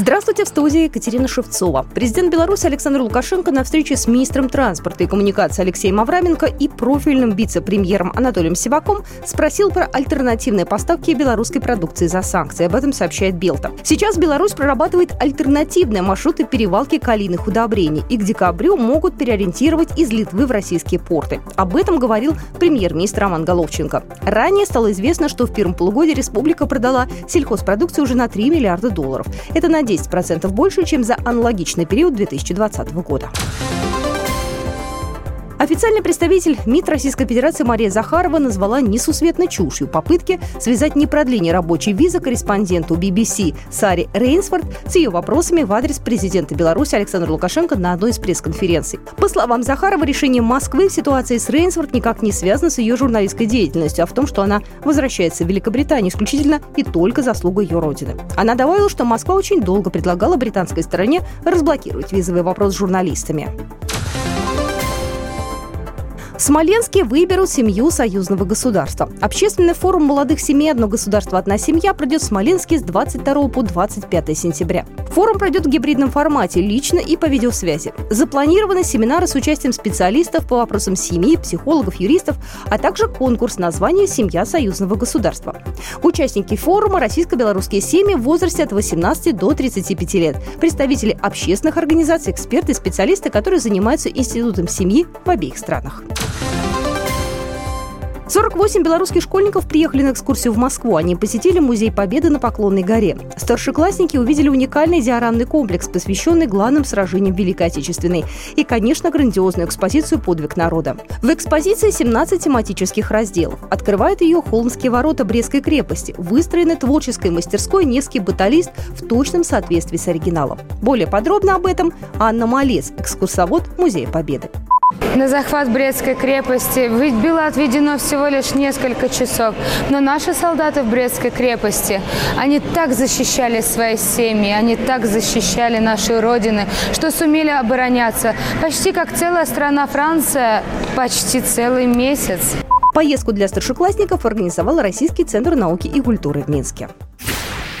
Здравствуйте, в студии Екатерина Шевцова. Президент Беларуси Александр Лукашенко на встрече с министром транспорта и коммуникации Алексеем Авраменко и профильным вице-премьером Анатолием Сиваком спросил про альтернативные поставки белорусской продукции за санкции. Об этом сообщает Белта. Сейчас Беларусь прорабатывает альтернативные маршруты перевалки калийных удобрений и к декабрю могут переориентировать из Литвы в российские порты. Об этом говорил премьер-министр Роман Головченко. Ранее стало известно, что в первом полугодии республика продала сельхозпродукцию уже на 3 миллиарда долларов. Это на 10% больше, чем за аналогичный период 2020 года. Официальный представитель МИД Российской Федерации Мария Захарова назвала несусветной чушью попытки связать непродление рабочей визы корреспонденту BBC Саре Рейнсфорд с ее вопросами в адрес президента Беларуси Александра Лукашенко на одной из пресс-конференций. По словам Захарова, решение Москвы в ситуации с Рейнсфорд никак не связано с ее журналистской деятельностью, а в том, что она возвращается в Великобританию исключительно и только заслуга ее родины. Она добавила, что Москва очень долго предлагала британской стороне разблокировать визовый вопрос с журналистами. В Смоленске выберут семью союзного государства. Общественный форум молодых семей «Одно государство, одна семья» пройдет в Смоленске с 22 по 25 сентября. Форум пройдет в гибридном формате, лично и по видеосвязи. Запланированы семинары с участием специалистов по вопросам семьи, психологов, юристов, а также конкурс названия «Семья союзного государства». Участники форума – российско-белорусские семьи в возрасте от 18 до 35 лет, представители общественных организаций, эксперты, специалисты, которые занимаются институтом семьи в обеих странах. 48 белорусских школьников приехали на экскурсию в Москву. Они посетили Музей Победы на Поклонной горе. Старшеклассники увидели уникальный диорамный комплекс, посвященный главным сражениям Великой Отечественной. И, конечно, грандиозную экспозицию «Подвиг народа». В экспозиции 17 тематических разделов. Открывает ее Холмские ворота Брестской крепости, выстроены творческой мастерской Невский баталист в точном соответствии с оригиналом. Более подробно об этом Анна Малец, экскурсовод Музея Победы. На захват Брестской крепости было отведено всего лишь несколько часов. Но наши солдаты в Брестской крепости, они так защищали свои семьи, они так защищали наши родины, что сумели обороняться. Почти как целая страна Франция, почти целый месяц. Поездку для старшеклассников организовал Российский центр науки и культуры в Минске.